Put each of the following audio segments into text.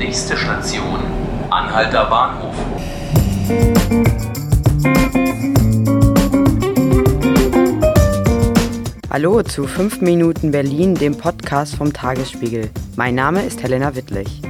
Nächste Station, Anhalter Bahnhof. Hallo zu 5 Minuten Berlin, dem Podcast vom Tagesspiegel. Mein Name ist Helena Wittlich.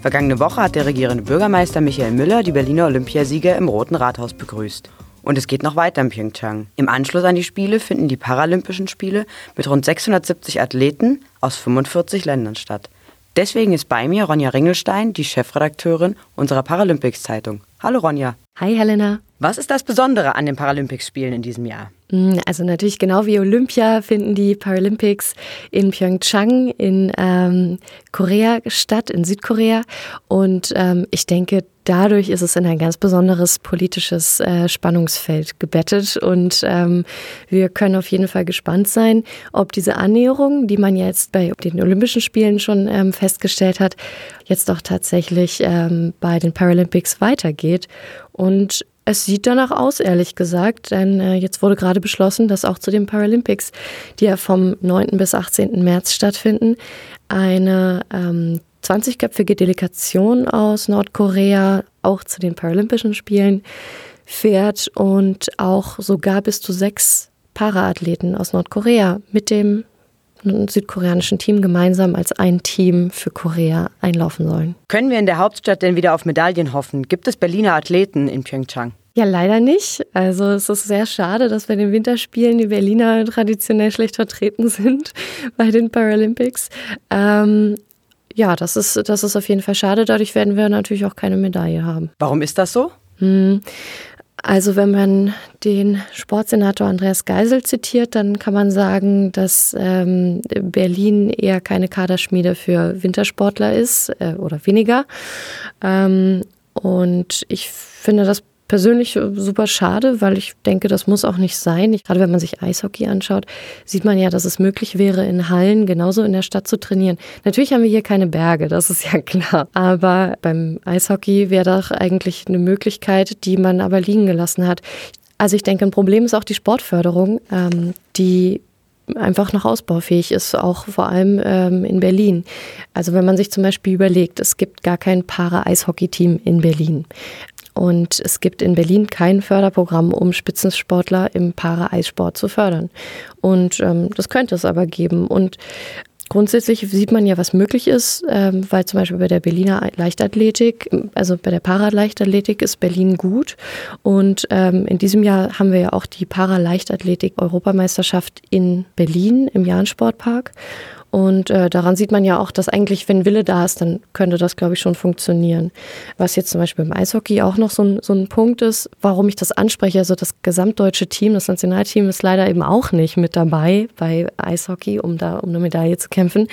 Vergangene Woche hat der regierende Bürgermeister Michael Müller die Berliner Olympiasieger im Roten Rathaus begrüßt. Und es geht noch weiter in Pyeongchang. Im Anschluss an die Spiele finden die Paralympischen Spiele mit rund 670 Athleten aus 45 Ländern statt. Deswegen ist bei mir Ronja Ringelstein, die Chefredakteurin unserer Paralympics-Zeitung. Hallo Ronja. Hi Helena. Was ist das Besondere an den Paralympics-Spielen in diesem Jahr? Mm, also natürlich genau wie Olympia finden die Paralympics in Pyeongchang in ähm, Korea statt, in Südkorea. Und ähm, ich denke, dadurch ist es in ein ganz besonderes politisches äh, Spannungsfeld gebettet. Und ähm, wir können auf jeden Fall gespannt sein, ob diese Annäherung, die man jetzt bei den Olympischen Spielen schon ähm, festgestellt hat, jetzt auch tatsächlich ähm, bei den Paralympics weitergeht. Und es sieht danach aus, ehrlich gesagt, denn äh, jetzt wurde gerade beschlossen, dass auch zu den Paralympics, die ja vom 9. bis 18. März stattfinden, eine ähm, 20-köpfige Delegation aus Nordkorea auch zu den Paralympischen Spielen fährt und auch sogar bis zu sechs Paraathleten aus Nordkorea mit dem südkoreanischen Team gemeinsam als ein Team für Korea einlaufen sollen. Können wir in der Hauptstadt denn wieder auf Medaillen hoffen? Gibt es Berliner Athleten in Pyeongchang? Ja, leider nicht. Also es ist sehr schade, dass bei den Winterspielen die Berliner traditionell schlecht vertreten sind bei den Paralympics. Ähm, ja, das ist, das ist auf jeden Fall schade. Dadurch werden wir natürlich auch keine Medaille haben. Warum ist das so? Hm. Also wenn man den Sportsenator Andreas Geisel zitiert, dann kann man sagen, dass ähm, Berlin eher keine Kaderschmiede für Wintersportler ist äh, oder weniger. Ähm, und ich finde das persönlich super schade, weil ich denke, das muss auch nicht sein. Gerade wenn man sich Eishockey anschaut, sieht man ja, dass es möglich wäre, in Hallen genauso in der Stadt zu trainieren. Natürlich haben wir hier keine Berge, das ist ja klar. Aber beim Eishockey wäre doch eigentlich eine Möglichkeit, die man aber liegen gelassen hat. Also ich denke, ein Problem ist auch die Sportförderung, ähm, die einfach noch ausbaufähig ist, auch vor allem ähm, in Berlin. Also wenn man sich zum Beispiel überlegt, es gibt gar kein Para-Eishockey-Team in Berlin. Und es gibt in Berlin kein Förderprogramm, um Spitzensportler im Para-Eissport zu fördern. Und ähm, das könnte es aber geben. Und Grundsätzlich sieht man ja, was möglich ist, ähm, weil zum Beispiel bei der Berliner Leichtathletik, also bei der Paraleichtathletik ist Berlin gut. Und ähm, in diesem Jahr haben wir ja auch die Paraleichtathletik-Europameisterschaft in Berlin im Jahn-Sportpark. Und äh, daran sieht man ja auch, dass eigentlich, wenn Wille da ist, dann könnte das, glaube ich, schon funktionieren. Was jetzt zum Beispiel im Eishockey auch noch so ein, so ein Punkt ist, warum ich das anspreche, also das gesamtdeutsche Team, das Nationalteam ist leider eben auch nicht mit dabei bei Eishockey, um da um eine Medaille zu kämpfen.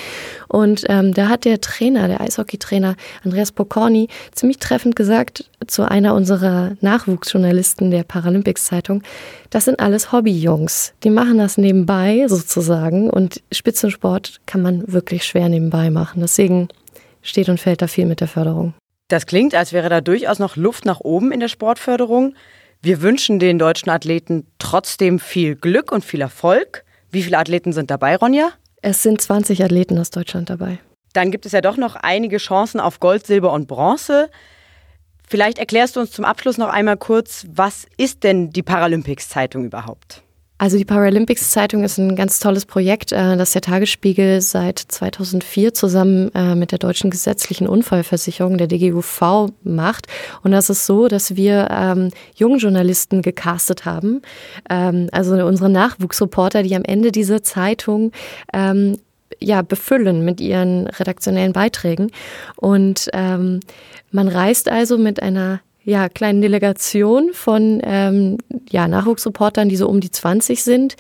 Und ähm, da hat der Trainer, der Eishockeytrainer Andreas Pokorny, ziemlich treffend gesagt zu einer unserer Nachwuchsjournalisten der Paralympics Zeitung, das sind alles Hobbyjungs. Die machen das nebenbei sozusagen und Spitzensport kann man wirklich schwer nebenbei machen. Deswegen steht und fällt da viel mit der Förderung. Das klingt, als wäre da durchaus noch Luft nach oben in der Sportförderung. Wir wünschen den deutschen Athleten trotzdem viel Glück und viel Erfolg. Wie viele Athleten sind dabei, Ronja? Es sind 20 Athleten aus Deutschland dabei. Dann gibt es ja doch noch einige Chancen auf Gold, Silber und Bronze. Vielleicht erklärst du uns zum Abschluss noch einmal kurz, was ist denn die Paralympics-Zeitung überhaupt? Also die Paralympics Zeitung ist ein ganz tolles Projekt, äh, das der Tagesspiegel seit 2004 zusammen äh, mit der deutschen gesetzlichen Unfallversicherung, der DGUV, macht. Und das ist so, dass wir ähm, jungen Journalisten gecastet haben, ähm, also unsere Nachwuchsreporter, die am Ende diese Zeitung ähm, ja, befüllen mit ihren redaktionellen Beiträgen. Und ähm, man reist also mit einer ja, kleinen Delegation von ähm, ja, Nachwuchsreportern, die so um die 20 sind,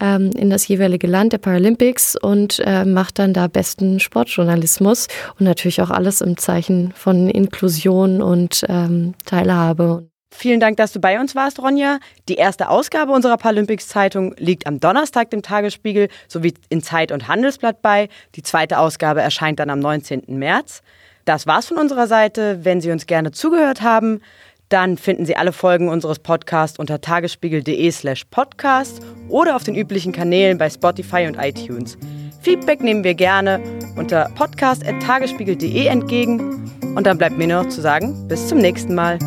ähm, in das jeweilige Land der Paralympics und äh, macht dann da besten Sportjournalismus und natürlich auch alles im Zeichen von Inklusion und ähm, Teilhabe. Vielen Dank, dass du bei uns warst, Ronja. Die erste Ausgabe unserer Paralympics-Zeitung liegt am Donnerstag dem Tagesspiegel sowie in Zeit- und Handelsblatt bei. Die zweite Ausgabe erscheint dann am 19. März. Das war's von unserer Seite. Wenn Sie uns gerne zugehört haben, dann finden Sie alle Folgen unseres Podcasts unter tagesspiegel.de slash podcast oder auf den üblichen Kanälen bei Spotify und iTunes. Feedback nehmen wir gerne unter podcast.tagesspiegel.de entgegen. Und dann bleibt mir nur noch zu sagen, bis zum nächsten Mal.